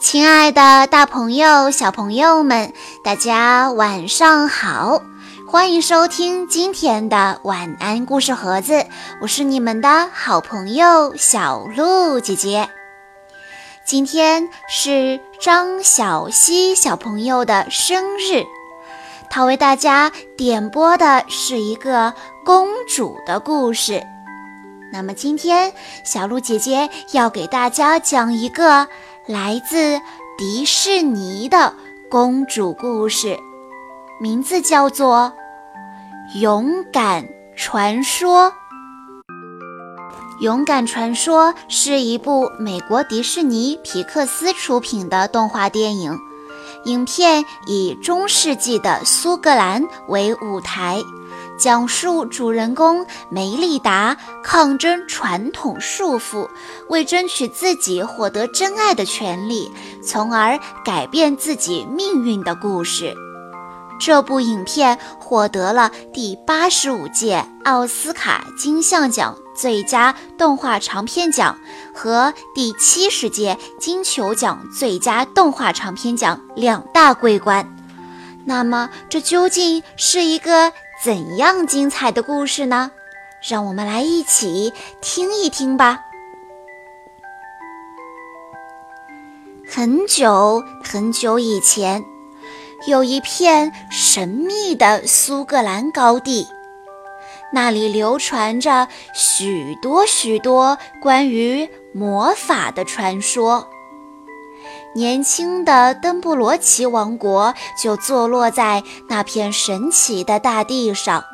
亲爱的，大朋友、小朋友们，大家晚上好！欢迎收听今天的晚安故事盒子，我是你们的好朋友小鹿姐姐。今天是张小溪小朋友的生日，他为大家点播的是一个公主的故事。那么今天，小鹿姐姐要给大家讲一个来自迪士尼的公主故事，名字叫做《勇敢传说》。《勇敢传说》是一部美国迪士尼皮克斯出品的动画电影，影片以中世纪的苏格兰为舞台。讲述主人公梅丽达抗争传统束缚，为争取自己获得真爱的权利，从而改变自己命运的故事。这部影片获得了第八十五届奥斯卡金像奖最佳动画长片奖和第七十届金球奖最佳动画长片奖两大桂冠。那么，这究竟是一个？怎样精彩的故事呢？让我们来一起听一听吧。很久很久以前，有一片神秘的苏格兰高地，那里流传着许多许多关于魔法的传说。年轻的登布罗奇王国就坐落在那片神奇的大地上。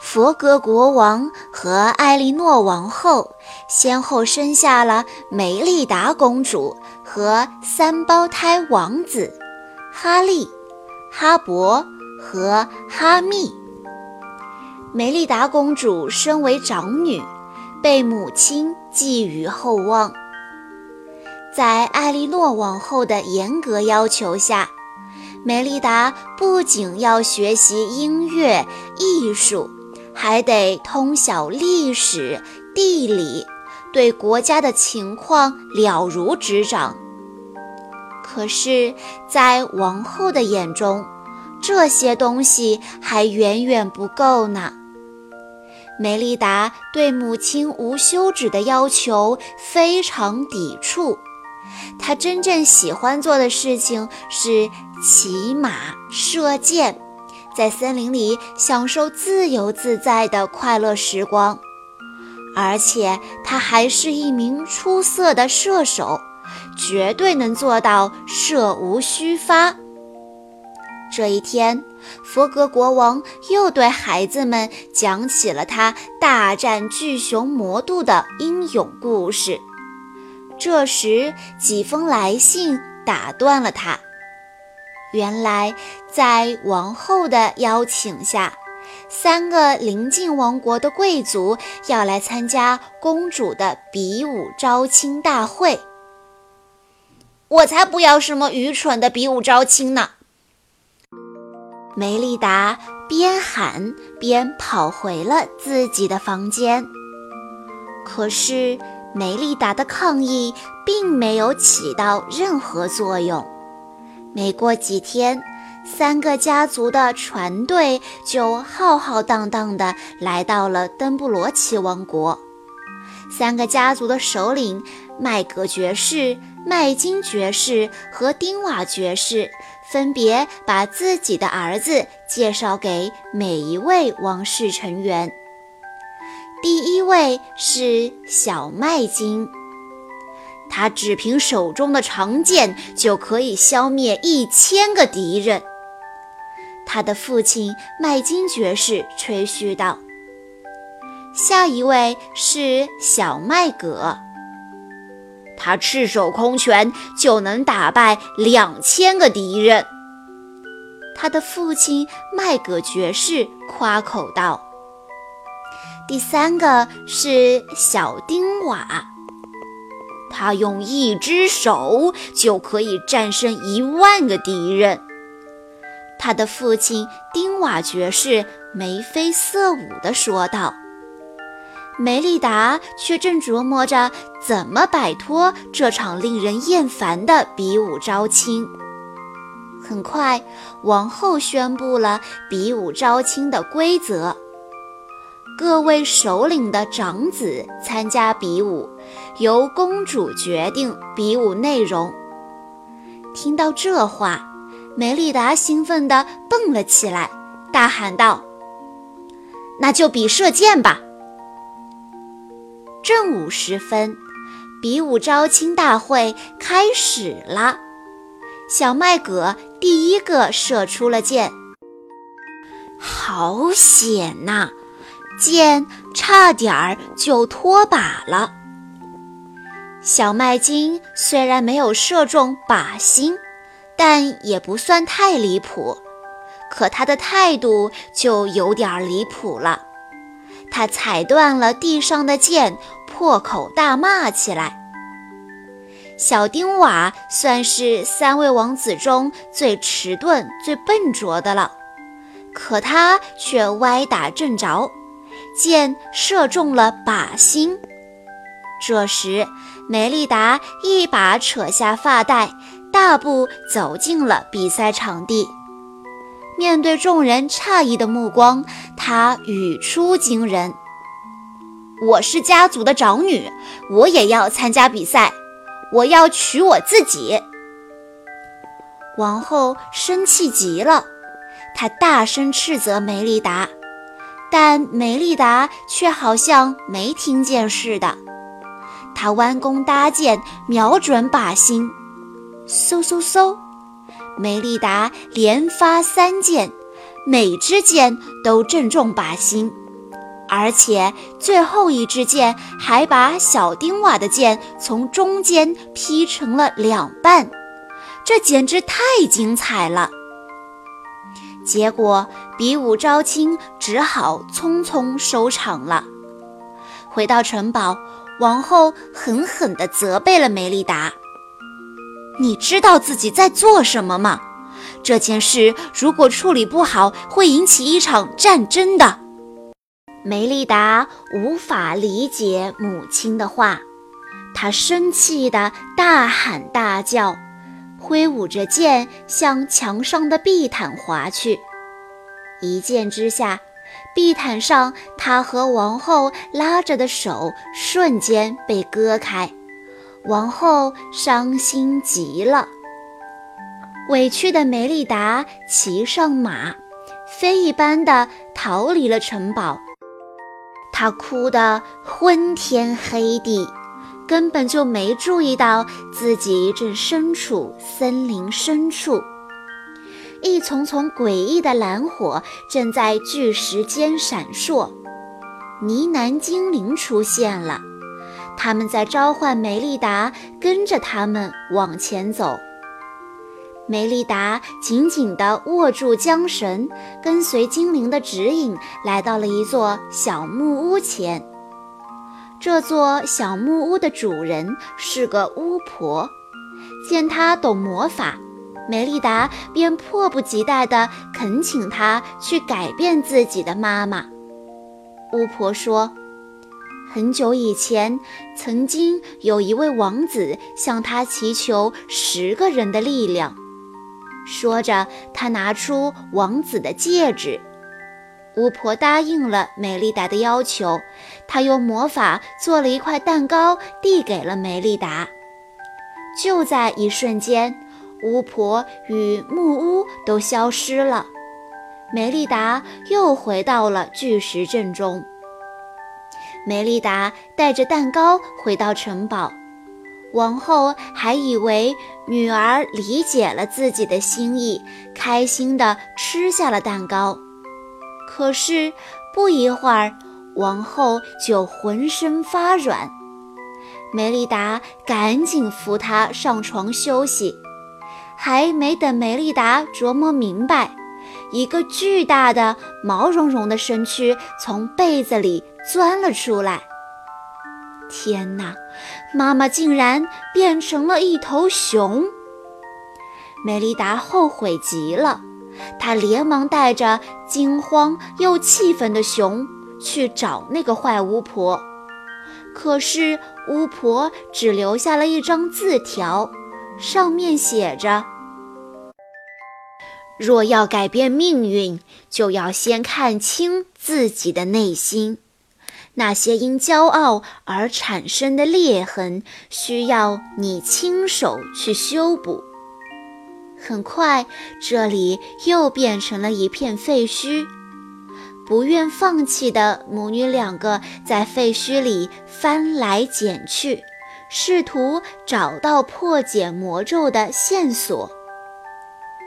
佛格国王和艾莉诺王后先后生下了梅丽达公主和三胞胎王子哈利、哈勃和哈密。梅丽达公主身为长女，被母亲寄予厚望。在艾莉诺王后的严格要求下，梅丽达不仅要学习音乐、艺术，还得通晓历史、地理，对国家的情况了如指掌。可是，在王后的眼中，这些东西还远远不够呢。梅丽达对母亲无休止的要求非常抵触。他真正喜欢做的事情是骑马、射箭，在森林里享受自由自在的快乐时光。而且他还是一名出色的射手，绝对能做到射无虚发。这一天，佛格国王又对孩子们讲起了他大战巨熊魔度的英勇故事。这时，几封来信打断了他。原来，在王后的邀请下，三个邻近王国的贵族要来参加公主的比武招亲大会。我才不要什么愚蠢的比武招亲呢！梅丽达边喊边跑回了自己的房间。可是。梅丽达的抗议并没有起到任何作用。没过几天，三个家族的船队就浩浩荡荡地来到了登布罗奇王国。三个家族的首领麦格爵士、麦金爵士和丁瓦爵士分别把自己的儿子介绍给每一位王室成员。第一位是小麦金，他只凭手中的长剑就可以消灭一千个敌人。他的父亲麦金爵士吹嘘道：“下一位是小麦葛，他赤手空拳就能打败两千个敌人。”他的父亲麦葛爵士夸口道。第三个是小丁瓦，他用一只手就可以战胜一万个敌人。他的父亲丁瓦爵士眉飞色舞地说道：“梅丽达却正琢磨着怎么摆脱这场令人厌烦的比武招亲。很快，王后宣布了比武招亲的规则：各位首领的长子参加比武，由公主决定比武内容。听到这话，梅丽达兴奋地蹦了起来，大喊道：“那就比射箭吧！”正午时分，比武招亲大会开始了。小麦葛第一个射出了箭，好险呐！箭差点儿就脱靶了。小麦金虽然没有射中靶心，但也不算太离谱。可他的态度就有点离谱了，他踩断了地上的箭。破口大骂起来。小丁瓦算是三位王子中最迟钝、最笨拙的了，可他却歪打正着，箭射中了靶心。这时，梅丽达一把扯下发带，大步走进了比赛场地。面对众人诧异的目光，她语出惊人。我是家族的长女，我也要参加比赛。我要娶我自己。王后生气极了，她大声斥责梅丽达，但梅丽达却好像没听见似的。她弯弓搭箭，瞄准靶心，嗖嗖嗖，梅丽达连发三箭，每支箭都正中靶心。而且最后一支箭还把小丁瓦的箭从中间劈成了两半，这简直太精彩了。结果比武招亲只好匆匆收场了。回到城堡，王后狠狠地责备了梅丽达：“你知道自己在做什么吗？这件事如果处理不好，会引起一场战争的。”梅丽达无法理解母亲的话，她生气地大喊大叫，挥舞着剑向墙上的地毯划去。一剑之下，地毯上她和王后拉着的手瞬间被割开，王后伤心极了。委屈的梅丽达骑上马，飞一般的逃离了城堡。她哭得昏天黑地，根本就没注意到自己正身处森林深处。一丛丛诡异的蓝火正在巨石间闪烁，呢喃精灵出现了，他们在召唤梅丽达跟着他们往前走。梅丽达紧紧地握住缰绳，跟随精灵的指引，来到了一座小木屋前。这座小木屋的主人是个巫婆，见她懂魔法，梅丽达便迫不及待地恳请她去改变自己的妈妈。巫婆说：“很久以前，曾经有一位王子向她祈求十个人的力量。”说着，他拿出王子的戒指。巫婆答应了梅丽达的要求，她用魔法做了一块蛋糕，递给了梅丽达。就在一瞬间，巫婆与木屋都消失了，梅丽达又回到了巨石阵中。梅丽达带着蛋糕回到城堡。王后还以为女儿理解了自己的心意，开心地吃下了蛋糕。可是不一会儿，王后就浑身发软。梅丽达赶紧扶她上床休息。还没等梅丽达琢磨明白，一个巨大的毛茸茸的身躯从被子里钻了出来。天哪！妈妈竟然变成了一头熊。梅丽达后悔极了，她连忙带着惊慌又气愤的熊去找那个坏巫婆。可是巫婆只留下了一张字条，上面写着：“若要改变命运，就要先看清自己的内心。那些因骄傲而产生的裂痕，需要你亲手去修补。”很快，这里又变成了一片废墟。不愿放弃的母女两个在废墟里翻来捡去，试图找到破解魔咒的线索。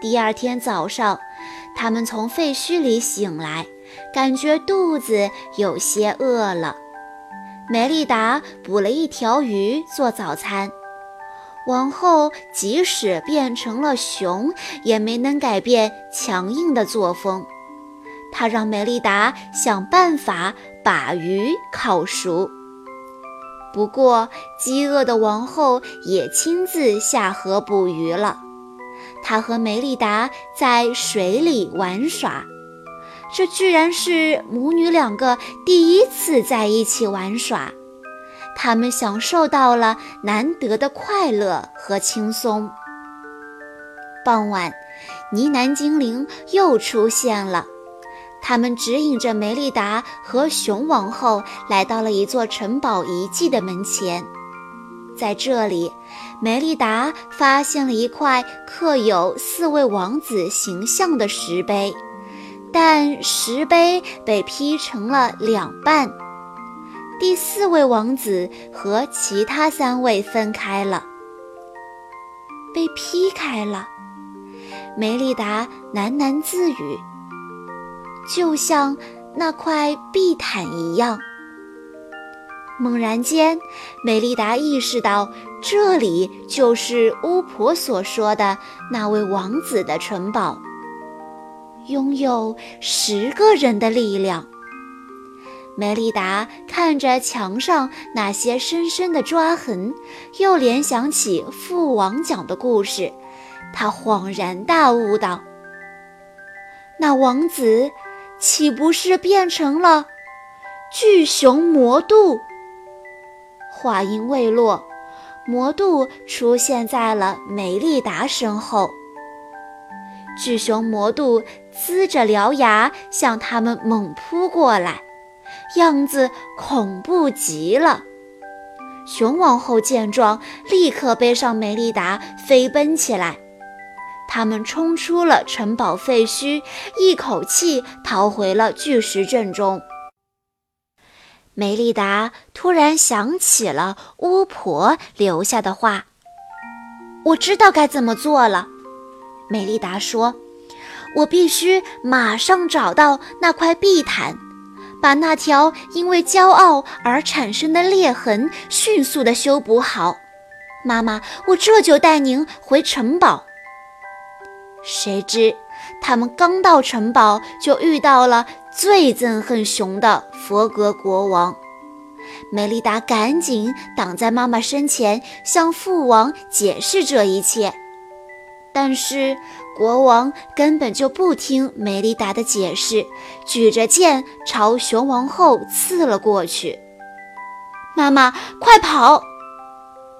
第二天早上，他们从废墟里醒来，感觉肚子有些饿了。梅丽达捕了一条鱼做早餐。王后即使变成了熊，也没能改变强硬的作风。她让梅丽达想办法把鱼烤熟。不过，饥饿的王后也亲自下河捕鱼了。她和梅丽达在水里玩耍，这居然是母女两个第一次在一起玩耍。他们享受到了难得的快乐和轻松。傍晚，呢喃精灵又出现了，他们指引着梅丽达和熊王后来到了一座城堡遗迹的门前。在这里，梅丽达发现了一块刻有四位王子形象的石碑，但石碑被劈成了两半。第四位王子和其他三位分开了，被劈开了。梅丽达喃喃自语，就像那块地毯一样。猛然间，梅丽达意识到，这里就是巫婆所说的那位王子的城堡，拥有十个人的力量。梅丽达看着墙上那些深深的抓痕，又联想起父王讲的故事，她恍然大悟道：“那王子岂不是变成了巨熊魔度？”话音未落，魔度出现在了梅丽达身后。巨熊魔度呲着獠牙向他们猛扑过来。样子恐怖极了。熊王后见状，立刻背上梅丽达飞奔起来。他们冲出了城堡废墟，一口气逃回了巨石阵中。梅丽达突然想起了巫婆留下的话：“我知道该怎么做了。”梅丽达说：“我必须马上找到那块地毯。”把那条因为骄傲而产生的裂痕迅速地修补好，妈妈，我这就带您回城堡。谁知他们刚到城堡，就遇到了最憎恨熊的佛格国王。梅丽达赶紧挡在妈妈身前，向父王解释这一切，但是。国王根本就不听梅丽达的解释，举着剑朝熊王后刺了过去。妈妈，快跑！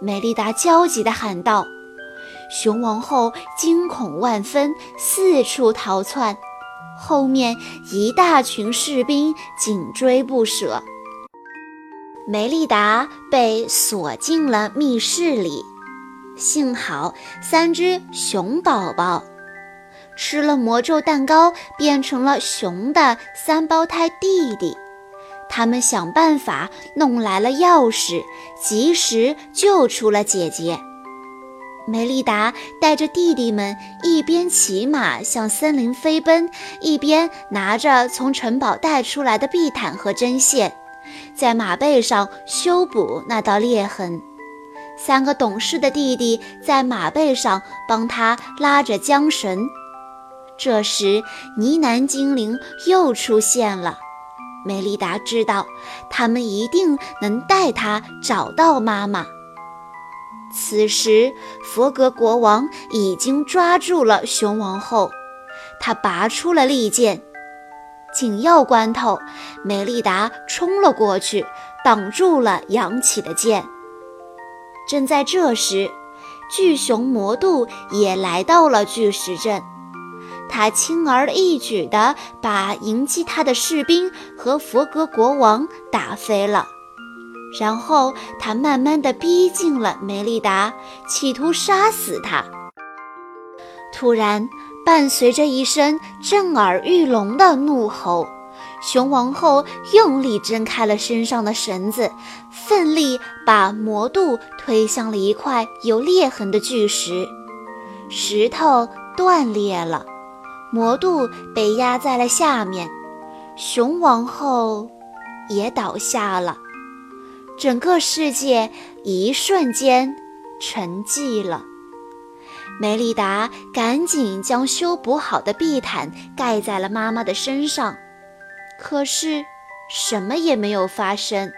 梅丽达焦急地喊道。熊王后惊恐万分，四处逃窜，后面一大群士兵紧追不舍。梅丽达被锁进了密室里，幸好三只熊宝宝。吃了魔咒蛋糕，变成了熊的三胞胎弟弟。他们想办法弄来了钥匙，及时救出了姐姐。梅丽达带着弟弟们一边骑马向森林飞奔，一边拿着从城堡带出来的地毯和针线，在马背上修补那道裂痕。三个懂事的弟弟在马背上帮他拉着缰绳。这时，呢喃精灵又出现了。梅丽达知道，他们一定能带她找到妈妈。此时，佛格国王已经抓住了熊王后，他拔出了利剑。紧要关头，梅丽达冲了过去，挡住了扬起的剑。正在这时，巨熊魔度也来到了巨石阵，他轻而易举地把迎击他的士兵和佛格国王打飞了。然后他慢慢地逼近了梅丽达，企图杀死她。突然，伴随着一声震耳欲聋的怒吼，熊王后用力挣开了身上的绳子，奋力把魔度推向了一块有裂痕的巨石，石头断裂了，魔度被压在了下面，熊王后也倒下了。整个世界一瞬间沉寂了。梅丽达赶紧将修补好的地毯盖在了妈妈的身上，可是什么也没有发生。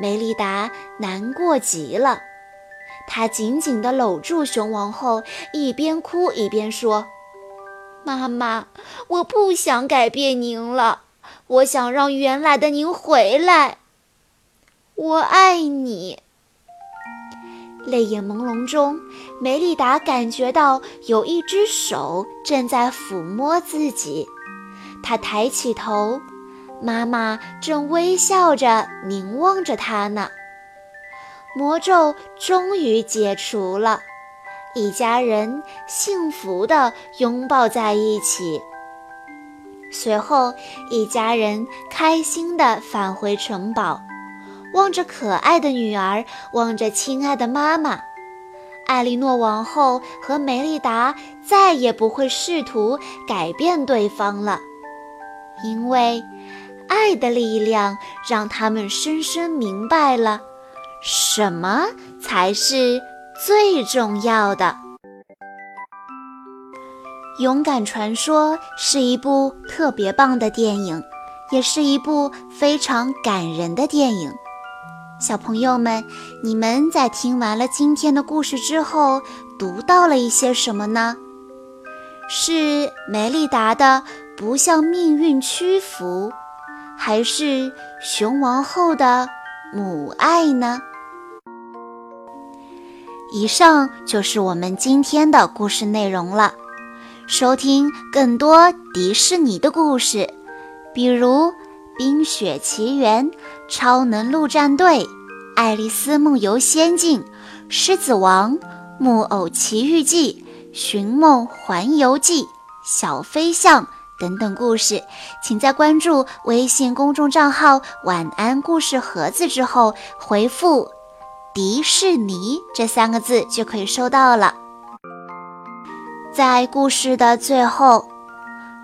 梅丽达难过极了，她紧紧地搂住熊王后，一边哭一边说：“妈妈，我不想改变您了，我想让原来的您回来。”我爱你。泪眼朦胧中，梅丽达感觉到有一只手正在抚摸自己。她抬起头，妈妈正微笑着凝望着她呢。魔咒终于解除了，一家人幸福地拥抱在一起。随后，一家人开心地返回城堡。望着可爱的女儿，望着亲爱的妈妈，艾莉诺王后和梅丽达再也不会试图改变对方了，因为爱的力量让他们深深明白了什么才是最重要的。《勇敢传说》是一部特别棒的电影，也是一部非常感人的电影。小朋友们，你们在听完了今天的故事之后，读到了一些什么呢？是梅丽达的不向命运屈服，还是熊王后的母爱呢？以上就是我们今天的故事内容了。收听更多迪士尼的故事，比如。《冰雪奇缘》《超能陆战队》《爱丽丝梦游仙境》《狮子王》《木偶奇遇记》《寻梦环游记》《小飞象》等等故事，请在关注微信公众账号“晚安故事盒子”之后回复“迪士尼”这三个字就可以收到了。在故事的最后。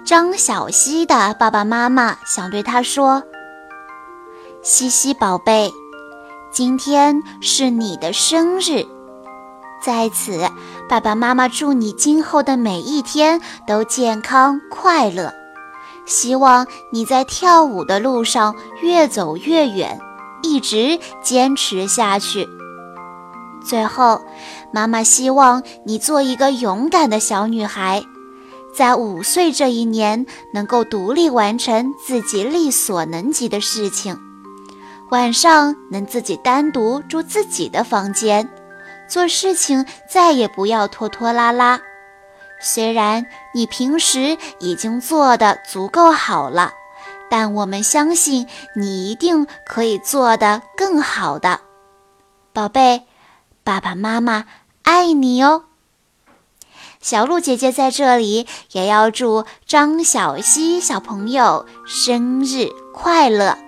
张小希的爸爸妈妈想对他说：“西西宝贝，今天是你的生日，在此，爸爸妈妈祝你今后的每一天都健康快乐，希望你在跳舞的路上越走越远，一直坚持下去。最后，妈妈希望你做一个勇敢的小女孩。”在五岁这一年，能够独立完成自己力所能及的事情，晚上能自己单独住自己的房间，做事情再也不要拖拖拉拉。虽然你平时已经做得足够好了，但我们相信你一定可以做得更好的，宝贝，爸爸妈妈爱你哦。小鹿姐姐在这里也要祝张小溪小朋友生日快乐。